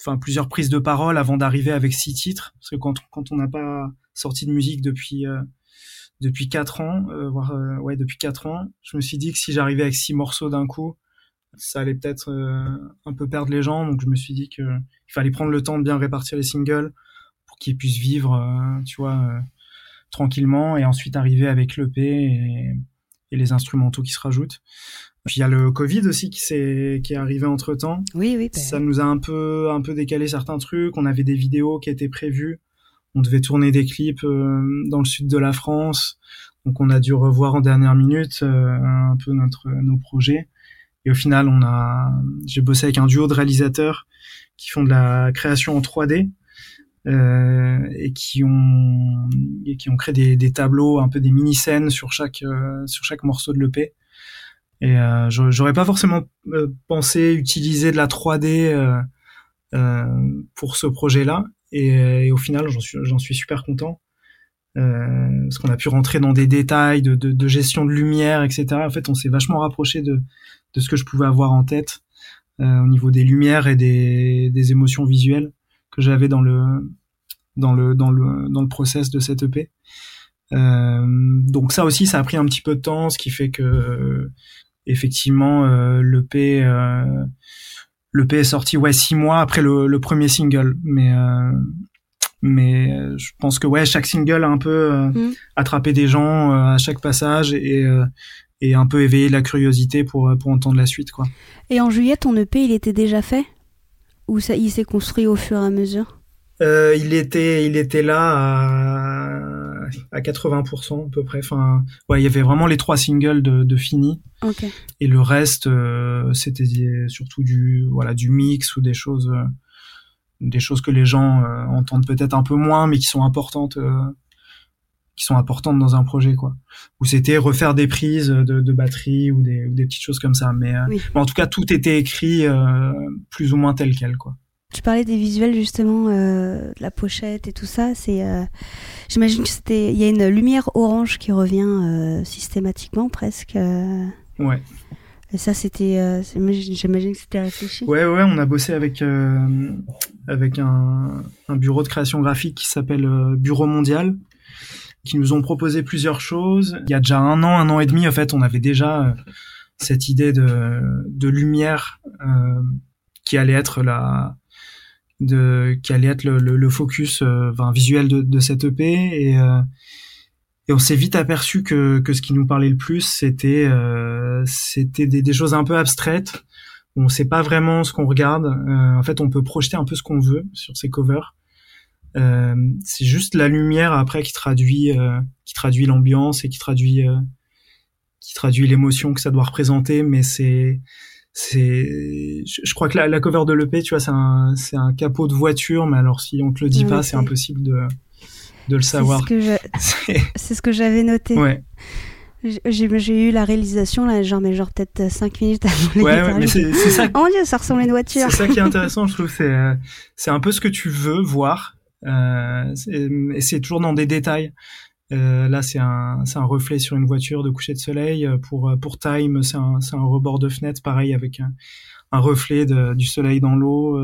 enfin, plusieurs prises de parole avant d'arriver avec six titres. Parce que quand quand on n'a pas sorti de musique depuis depuis quatre ans, voire ouais depuis quatre ans, je me suis dit que si j'arrivais avec six morceaux d'un coup, ça allait peut-être un peu perdre les gens. Donc je me suis dit que il fallait prendre le temps de bien répartir les singles qu'ils puissent vivre, euh, tu vois, euh, tranquillement, et ensuite arriver avec l'EP et, et les instrumentaux qui se rajoutent. Puis il y a le Covid aussi qui s'est qui est arrivé entre temps. Oui, oui. Bah ça nous a un peu un peu décalé certains trucs. On avait des vidéos qui étaient prévues. On devait tourner des clips euh, dans le sud de la France. Donc on a dû revoir en dernière minute un peu notre nos projets. Et au final, on a j'ai bossé avec un duo de réalisateurs qui font de la création en 3D. Euh, et qui ont et qui ont créé des, des, tableaux, un peu des mini scènes sur chaque euh, sur chaque morceau de l'EP. Et euh, j'aurais pas forcément pensé utiliser de la 3D pour ce projet-là. Et, et, au final, j'en suis j'en suis super content. Euh, parce qu'on a pu rentrer dans des détails de, de, de, gestion de lumière, etc. En fait, on s'est vachement rapproché de, de ce que je pouvais avoir en tête euh, au niveau des lumières et des, des émotions visuelles que j'avais dans le dans le dans le dans le process de cette EP. Euh, donc ça aussi, ça a pris un petit peu de temps, ce qui fait que effectivement euh, l'EP euh, l'EP est sorti ouais six mois après le, le premier single, mais euh, mais je pense que ouais chaque single a un peu euh, mm. attrapé des gens à chaque passage et et un peu éveillé la curiosité pour pour entendre la suite quoi. Et en juillet, ton EP il était déjà fait? Ou ça, il s'est construit au fur et à mesure? Euh, il était, il était là à, à 80% à peu près. Enfin, ouais, il y avait vraiment les trois singles de, de fini. Okay. Et le reste, euh, c'était surtout du, voilà, du mix ou des choses, euh, des choses que les gens entendent peut-être un peu moins, mais qui sont importantes, qui sont importantes dans un projet, quoi. Ou c'était refaire des prises de, de batterie ou des, ou des, petites choses comme ça. Mais, mais, en tout cas, tout était écrit plus ou moins tel quel, quoi. Tu parlais des visuels justement, euh, la pochette et tout ça. C'est, euh, j'imagine que c'était, il y a une lumière orange qui revient euh, systématiquement presque. Euh. Ouais. Et ça, c'était, euh, j'imagine que c'était réfléchi. Ouais, ouais, on a bossé avec avec un, un, bureau de création graphique qui s'appelle Bureau Mondial, qui nous ont proposé plusieurs choses. Il y a déjà un an, un an et demi, en fait, on avait déjà cette idée de de lumière qui allait être la de qui allait être le, le, focus euh, visuel de, de, cette EP et euh, et on s'est vite aperçu que, que ce qui nous parlait le plus c'était euh, c'était des, des, choses un peu abstraites. On sait pas vraiment ce qu'on regarde. En fait on peut projeter un peu ce qu'on veut sur ces covers c'est juste la lumière après qui traduit qui traduit l'ambiance et qui traduit qui traduit l'émotion que ça doit représenter mais c'est c'est je, crois que la, la cover de l'EP tu vois c'est un c'est un capot de voiture mais alors si on te le dit pas c'est impossible de de le savoir. c'est ce que j'avais noté. Ouais. J'ai eu la réalisation là genre mais genre peut-être 5 minutes avant ouais, ouais mais c'est ça oh dieu ça ressemble à une voiture. C'est ça qui est intéressant je trouve c'est c'est un peu ce que tu veux voir euh, et c'est toujours dans des détails euh, là, c'est un, un reflet sur une voiture de coucher de soleil. Euh, pour, euh, pour Time, c'est un, un rebord de fenêtre, pareil, avec un, un reflet de, du soleil dans l'eau.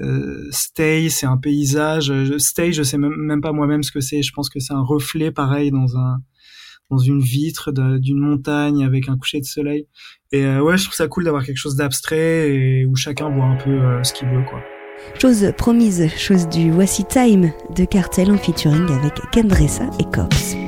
Euh, Stay, c'est un paysage. Stay, je sais même, même pas moi-même ce que c'est. Je pense que c'est un reflet, pareil, dans un dans une vitre d'une montagne avec un coucher de soleil. Et ouais, je trouve ça cool d'avoir quelque chose d'abstrait et où chacun voit un peu ce qu'il veut, quoi. Chose promise, chose du Voici Time de Cartel en featuring avec Kendressa et Cops.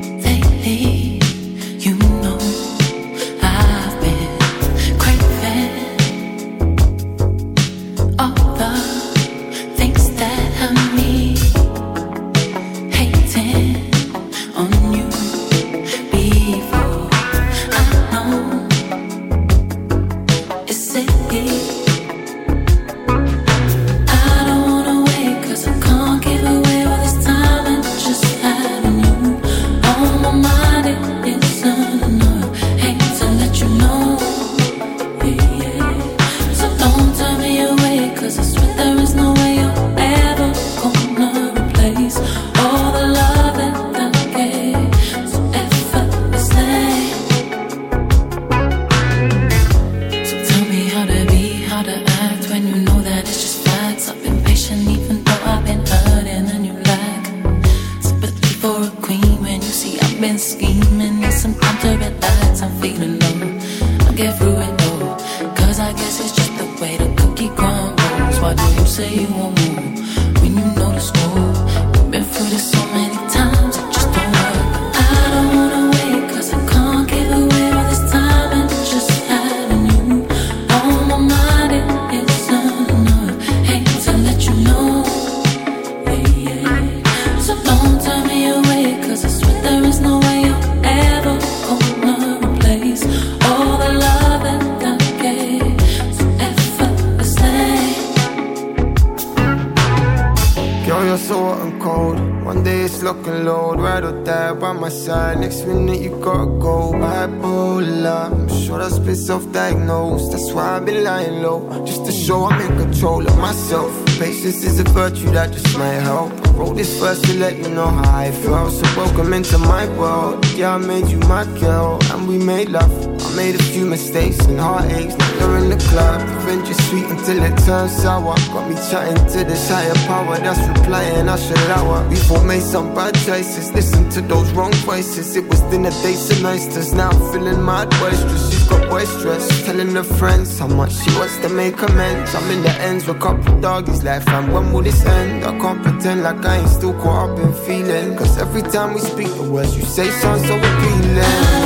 Until it turns sour. Got me chatting to this higher power that's replying. I should allow We both made some bad choices. Listen to those wrong voices. It was dinner dates and oysters. Now I'm feeling mad boisterous. She's got boisterous. Telling her friends how much she wants to make amends. I'm in the ends with a couple doggies left. And when will this end? I can't pretend like I ain't still caught up in feeling. Cause every time we speak, the words you say sound so appealing.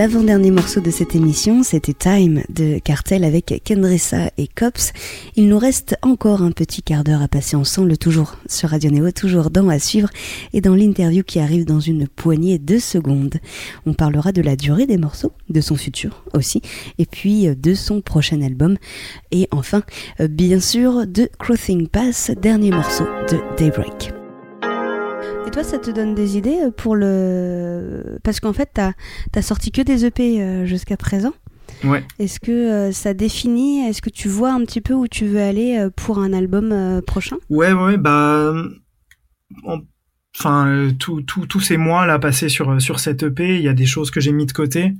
L'avant-dernier morceau de cette émission, c'était Time de Cartel avec Kendrissa et Cops. Il nous reste encore un petit quart d'heure à passer ensemble, toujours sur Radio Néo, toujours dans à suivre et dans l'interview qui arrive dans une poignée de secondes. On parlera de la durée des morceaux, de son futur aussi, et puis euh, de son prochain album. Et enfin, euh, bien sûr, de Clothing Pass, dernier morceau de Daybreak. Et toi, ça te donne des idées euh, pour le... Parce qu'en fait, t'as as sorti que des EP euh, jusqu'à présent. Ouais. Est-ce que euh, ça définit, est-ce que tu vois un petit peu où tu veux aller euh, pour un album euh, prochain? Ouais, ouais, bah, en- enfin, euh, tout- tout- tous ces mois là passés sur sur cette EP, il y a des choses que j'ai mis de côté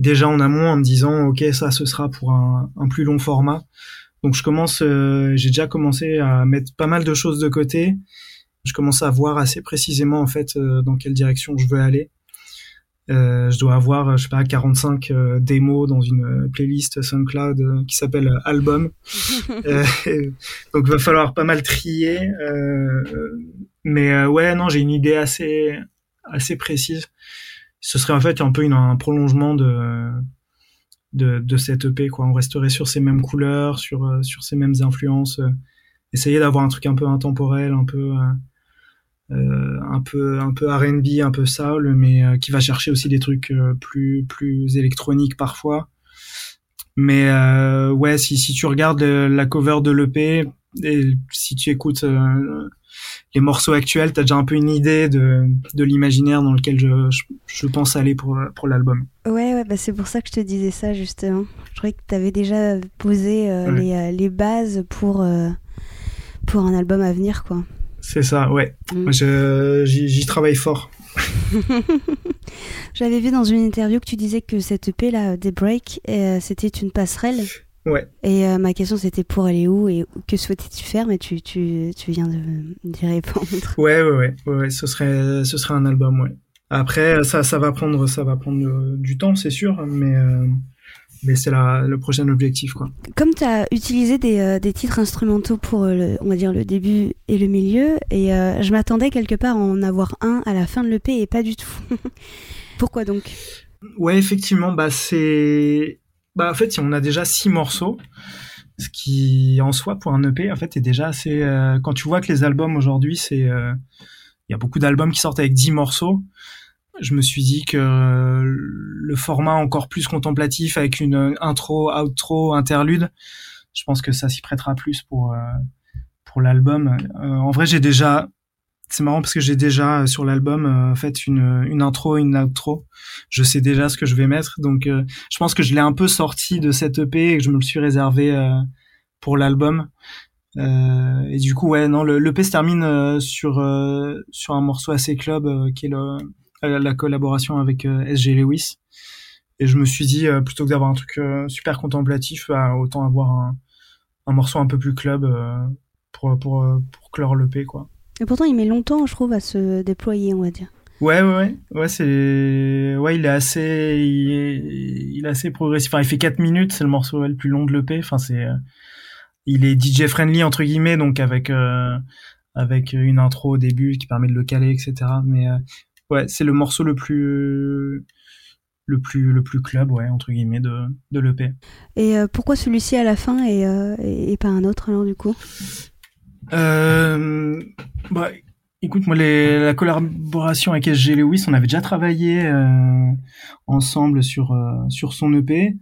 déjà en amont en me disant, ok, ça, ce sera pour un, un plus long format. Donc je commence, j'ai déjà commencé à mettre pas mal de choses de côté. Je commence à voir assez précisément en fait euh, dans quelle direction je veux aller. Euh, je dois avoir, je sais pas, 45 euh, démos dans une euh, playlist SoundCloud euh, qui s'appelle Album. Donc va falloir pas mal trier. mais ouais, non, j'ai une idée assez assez précise. Ce serait en fait un peu une, un prolongement de de, de cette EP quoi. On resterait sur ces mêmes couleurs, sur sur ces mêmes influences. essayer d'avoir un truc un peu intemporel, un peu un peu un peu R&B, un peu soul, mais euh, qui va chercher aussi des trucs euh, plus plus électroniques parfois. Mais euh, ouais, si si tu regardes le- la cover de l'EP et si tu écoutes euh, les morceaux actuels, t'as déjà un peu une idée de de l'imaginaire dans lequel je, je je pense aller pour pour l'album. Ouais, ouais, bah c'est pour ça que je te disais ça justement. Je trouvais que tu avais déjà posé euh, Ouais. les, euh, les bases pour, euh, pour un album à venir, quoi. C'est ça, ouais. Mm. Je j'y travaille fort. J'avais vu dans une interview que tu disais que cette EP là, des Break, euh, c'était une passerelle. Ouais. Et euh, ma question c'était pour aller où et que souhaitais-tu faire, mais tu, tu, tu viens de- d'y répondre. Ouais, ouais, ouais, ouais, ouais, ce serait, ce serait un album, ouais. Après, ça, ça va prendre, ça va prendre euh, du temps, c'est sûr, mais, euh, mais c'est le prochain objectif, quoi. Comme tu as utilisé des, euh, des titres instrumentaux pour, euh, le, on va dire, le début et le milieu, et euh, je m'attendais quelque part à en avoir un à la fin de l'EP et pas du tout. Pourquoi donc? Ouais, effectivement, bah c'est, bah en fait, on a déjà six morceaux, ce qui en soi pour un EP, en fait, est déjà assez. euh, quand tu vois que les albums aujourd'hui, c'est, il y a beaucoup d'albums qui sortent avec dix morceaux. Je me suis dit que euh, le format encore plus contemplatif avec une intro, outro, interlude, je pense que ça s'y prêtera plus pour euh, pour l'album. en vrai, j'ai déjà c'est marrant parce que j'ai déjà sur l'album en fait une, une intro, une outro. Je sais déjà ce que je vais mettre, donc je pense que je l'ai un peu sorti de cette EP et que je me le suis réservé pour l'album. Euh, et du coup, ouais, non, le se termine euh, sur euh, sur un morceau assez club qui est le, la collaboration avec SG Lewis. Et je me suis dit plutôt que d'avoir un truc super contemplatif, bah, autant avoir un, un morceau un peu plus club pour pour pour clore l'EP quoi. Et pourtant, il met longtemps, je trouve, à se déployer, on va dire. Ouais, ouais, ouais, ouais, c'est, ouais, il est assez, il est, il est assez progressif. Enfin, il fait 4 minutes, c'est le morceau le plus long de l'EP. Enfin, c'est, il est DJ friendly entre guillemets, donc avec euh, avec une intro au début qui permet de le caler, etc. Mais euh, ouais, c'est le morceau le plus le plus le plus club, ouais, entre guillemets, de de l'EP. Et euh, pourquoi celui-ci à la fin et, et, pas un autre alors du coup? Bah, écoute, moi, les, la collaboration avec SG Lewis, on avait déjà travaillé ensemble sur sur son EP.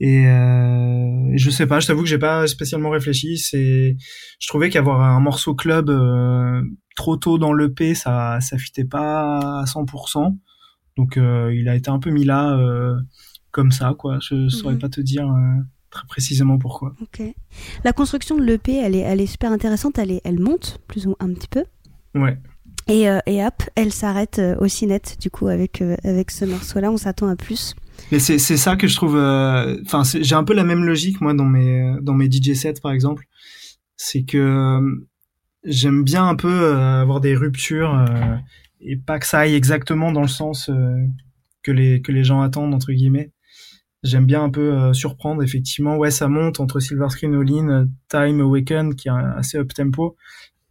Et, euh, je sais pas, je t'avoue que j'ai pas spécialement réfléchi. C'est, je trouvais qu'avoir un morceau club euh, trop tôt dans l'EP, ça, ça fitait pas à 100%. Donc euh, il a été un peu mis là comme ça, quoi. Je saurais mhm. pas te dire très précisément pourquoi. Ok. La construction de l'EP, elle est, elle est super intéressante. Elle est, elle monte plus ou un petit peu. Ouais. Et, et hop, elle s'arrête aussi net du coup avec avec ce morceau-là. On s'attend à plus. Mais c'est c'est ça que je trouve. Euh, enfin, j'ai un peu la même logique moi dans mes dans mes DJ sets par exemple. C'est que euh, j'aime bien un peu euh, avoir des ruptures et pas que ça aille exactement dans le sens que les que les gens attendent entre guillemets. J'aime bien un peu surprendre effectivement. Ouais, ça monte entre Silver Screen All In, Time Awaken qui est assez up tempo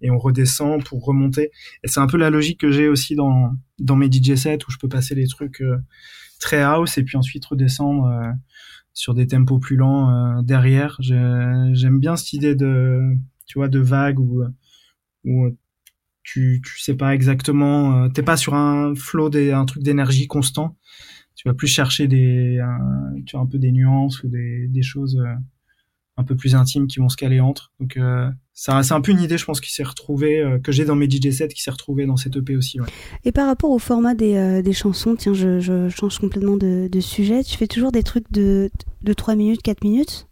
et on redescend pour remonter. Et c'est un peu la logique que j'ai aussi dans dans mes DJ sets où je peux passer les trucs très house et puis ensuite redescendre euh, sur des tempos plus lents euh, derrière. J'aime bien cette idée de, tu vois, de vague où, où tu, tu sais pas exactement, euh, t'es pas sur un flow, des, un truc d'énergie constant. Tu vas plus chercher des, tu vois, un peu des nuances ou des, des choses un peu plus intimes qui vont se caler entre. Donc euh, c'est un peu une idée, je pense, qui s'est retrouvée, euh, que j'ai dans mes DJ sets, qui s'est retrouvée dans cette EP aussi. Et par rapport au format des, euh, des chansons, tiens, je, je, change complètement de, de, sujet. Tu fais toujours des trucs de, de 3 minutes, 4 minutes?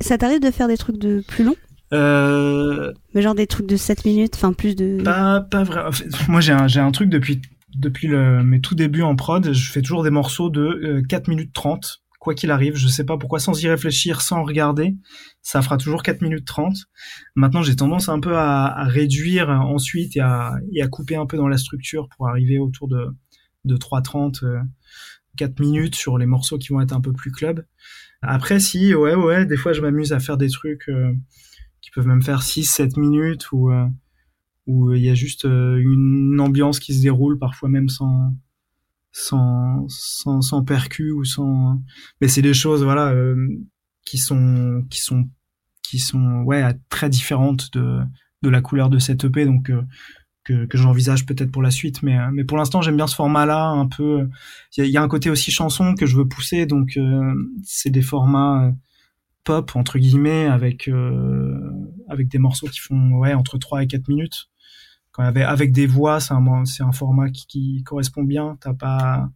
Ça t'arrive de faire des trucs de plus longs? Mais genre des trucs de 7 minutes, enfin plus de... Pas, pas vrai. moi j'ai un, un truc depuis depuis le, mes tout débuts en prod, je fais toujours des morceaux de 4 minutes 30 quoi qu'il arrive. Je sais pas pourquoi, sans y réfléchir, sans regarder, ça fera toujours 4 minutes 30. Maintenant, j'ai tendance un peu à, réduire ensuite et à, couper un peu dans la structure pour arriver autour de, de 3.30, 4 euh, minutes sur les morceaux qui vont être un peu plus club. Après, si, ouais, ouais, des fois, je m'amuse à faire des trucs euh, qui peuvent même faire 6, 7 minutes où, euh, où il y a juste une ambiance qui se déroule, parfois même sans, sans sans sans percu ou sans mais c'est des choses voilà euh, qui sont qui sont qui sont ouais très différentes de de la couleur de cette EP donc euh, que, que j'envisage peut-être pour la suite mais euh, mais pour l'instant j'aime bien ce format là un peu il y a, y a, un côté aussi chanson que je veux pousser donc c'est des formats pop entre guillemets avec avec des morceaux qui font ouais entre 3 et 4 minutes avec, avec des voix, c'est un, c'est un format qui, qui correspond bien. T'as pas,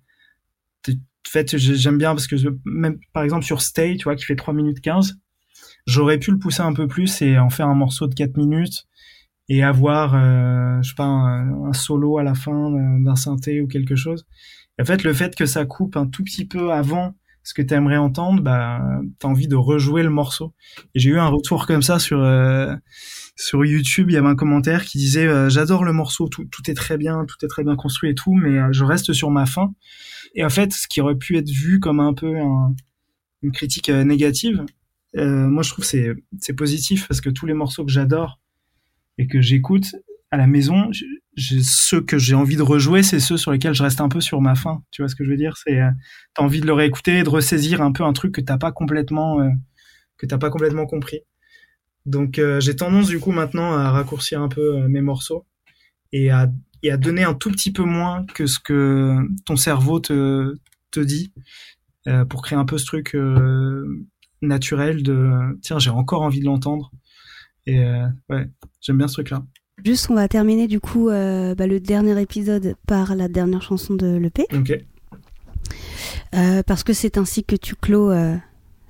en fait, j'aime bien parce que même, par exemple, sur Stay, tu vois, qui fait 3 minutes 15, j'aurais pu le pousser un peu plus et en faire un morceau de 4 minutes et avoir, euh, je sais pas, un, solo à la fin d'un synthé ou quelque chose. en fait, le fait que ça coupe un tout petit peu avant ce que tu aimerais entendre, bah, t'as envie de rejouer le morceau. J'ai eu un retour comme ça sur, euh, sur YouTube, il y avait un commentaire qui disait euh, j'adore le morceau, tout, tout, est très bien, tout est très bien construit et tout, mais euh, je reste sur ma fin. Et en fait, ce qui aurait pu être vu comme un peu une critique négative, moi je trouve c'est c'est positif parce que tous les morceaux que j'adore et que j'écoute à la maison, ceux que j'ai envie de rejouer, c'est ceux sur lesquels je reste un peu sur ma fin. Tu vois ce que je veux dire? C'est t'as envie de le réécouter, de ressaisir un peu un truc que t'as pas complètement que t'as pas complètement compris. Donc euh, j'ai tendance du coup maintenant à raccourcir un peu euh, mes morceaux et à, à donner un tout petit peu moins que ce que ton cerveau te, te dit euh, pour créer un peu ce truc naturel de tiens j'ai encore envie de l'entendre Et ouais, j'aime bien ce truc-là. Juste, on va terminer du coup bah, le dernier épisode par la dernière chanson de l'EP. Ok. parce que c'est ainsi que tu clôt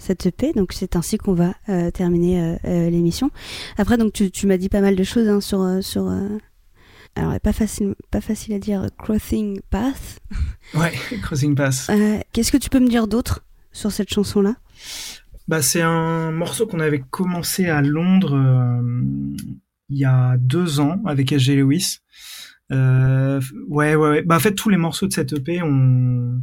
cette EP. Donc c'est ainsi qu'on va euh, terminer euh, euh, l'émission. Après, donc tu, tu m'as dit pas mal de choses hein, sur sur. alors pas facile pas facile à dire Crossing Path. Ouais, Crossing Path. Qu'est-ce que tu peux me dire d'autre sur cette chanson là Bah c'est un morceau qu'on avait commencé à Londres il y a deux ans avec SG Lewis. ouais, ouais, ouais. Bah, en fait, tous les morceaux de cette EP ont,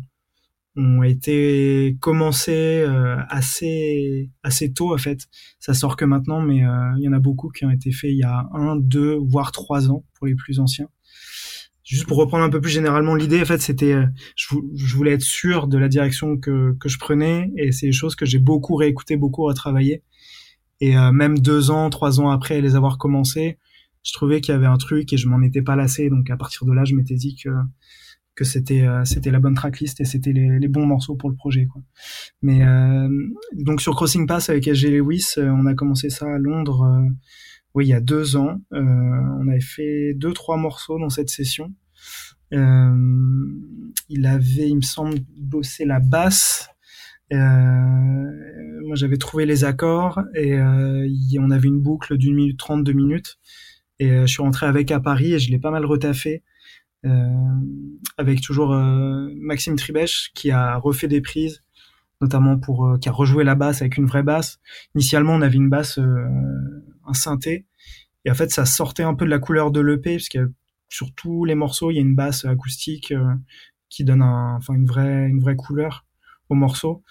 ont été commencés euh, assez assez tôt en fait. Ça sort que maintenant, mais euh, il y en a beaucoup qui ont été faits il y a un, deux, voire trois ans pour les plus anciens. Juste pour reprendre un peu plus généralement l'idée, en fait, c'était euh, je, je, voulais être sûr de la direction que que je prenais et c'est des choses que j'ai beaucoup réécouté, beaucoup retravaillé. Et même deux ans, trois ans après les avoir commencés, je trouvais qu'il y avait un truc et je m'en étais pas lassé. Donc à partir de là, je m'étais dit que que c'était euh, c'était la bonne tracklist et c'était les, bons morceaux pour le projet quoi. Mais euh, donc sur Crossing Pass avec SG Lewis, euh, on a commencé ça à Londres oui, il y a deux ans. on avait fait deux trois morceaux dans cette session. il avait, il me semble, bossé la basse. Moi, j'avais trouvé les accords et on avait une boucle d'une minute trente, deux minutes. Et je suis rentré avec à Paris et je l'ai pas mal retaffé. Euh, avec toujours euh, Maxime Tribèche qui a refait des prises, notamment pour euh, qui a rejoué la basse avec une vraie basse. Initialement, on avait une basse, un synthé, et en fait, ça sortait un peu de la couleur de l'EP, parce que sur tous les morceaux, il y a une basse acoustique qui donne un, enfin une vraie, une vraie couleur au morceau.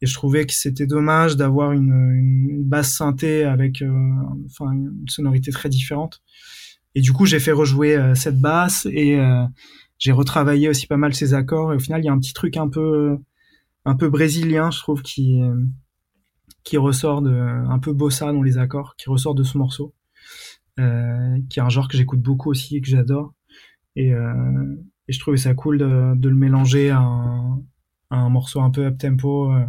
Et je trouvais que c'était dommage d'avoir une, une, basse synthé avec, enfin, une sonorité très différente. Et du coup, j'ai fait rejouer euh, cette basse et euh, j'ai retravaillé aussi pas mal ses accords. Et au final, il y a un petit truc un peu, un peu brésilien, je trouve, qui, qui ressort de, un peu bossa dans les accords, qui ressort de ce morceau, euh, qui est un genre que j'écoute beaucoup aussi et que j'adore. Et, euh, et je trouvais ça cool de, de le mélanger à un, un, morceau un peu up tempo euh,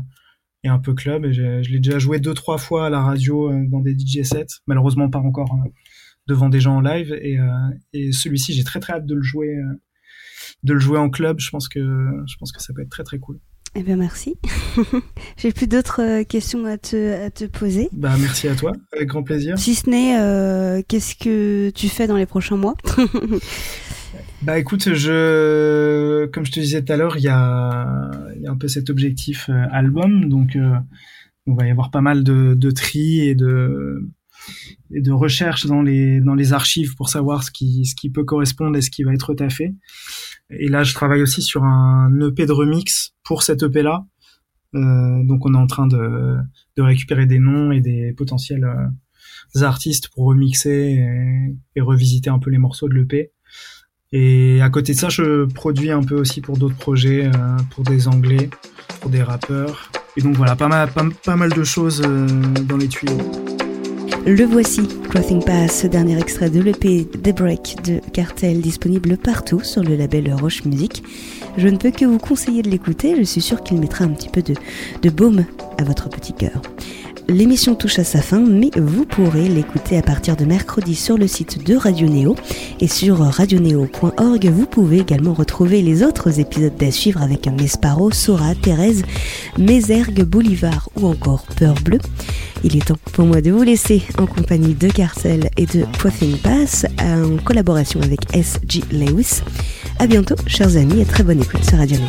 et un peu club. Et je l'ai déjà joué deux trois fois à la radio dans des DJ sets, malheureusement pas encore devant des gens en live et, euh, et celui-ci j'ai très très hâte de le jouer euh, de le jouer en club je pense que je pense que ça peut être très très cool eh bien, merci. J'ai plus d'autres euh, questions à te, à te poser. Bah, merci à toi, avec grand plaisir. Si ce n'est, euh, qu'est-ce que tu fais dans les prochains mois? Bah, écoute, je, comme je te disais tout à l'heure, il y a, y a un peu cet objectif album, donc euh, on va y avoir pas mal de, de tri et de, et de recherche dans les dans les archives pour savoir ce qui ce qui peut correspondre et ce qui va être taffé. Et là, je travaille aussi sur un EP de remix pour cet EP là. Euh, donc, on est en train de de récupérer des noms et des potentiels euh, artistes pour remixer et, revisiter un peu les morceaux de l'EP. Et à côté de ça, je produis un peu aussi pour d'autres projets, euh, pour des anglais, pour des rappeurs. Et donc voilà, pas mal, pas, mal de choses euh, dans les tuyaux. Le voici, Clothing Pass, ce dernier extrait de l'EP The Break de Cartel, disponible partout sur le label Roche Music. Je ne peux que vous conseiller de l'écouter, je suis sûr qu'il mettra un petit peu de, de baume à votre petit cœur. L'émission touche à sa fin, mais vous pourrez l'écouter à partir de mercredi sur le site de Radio Néo et sur radioneo.org. Vous pouvez également retrouver les autres épisodes à suivre avec Mesparo, Sora, Thérèse, Mézergue, Bolivar ou encore Peur Bleu. Il est temps pour moi de vous laisser en compagnie de Carcel et de Poiffing Pass en collaboration avec S.G. Lewis. À bientôt, chers amis, et très bonne écoute sur Radio Néo.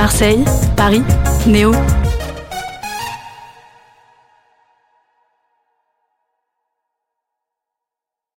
Marseille, Paris, Néo.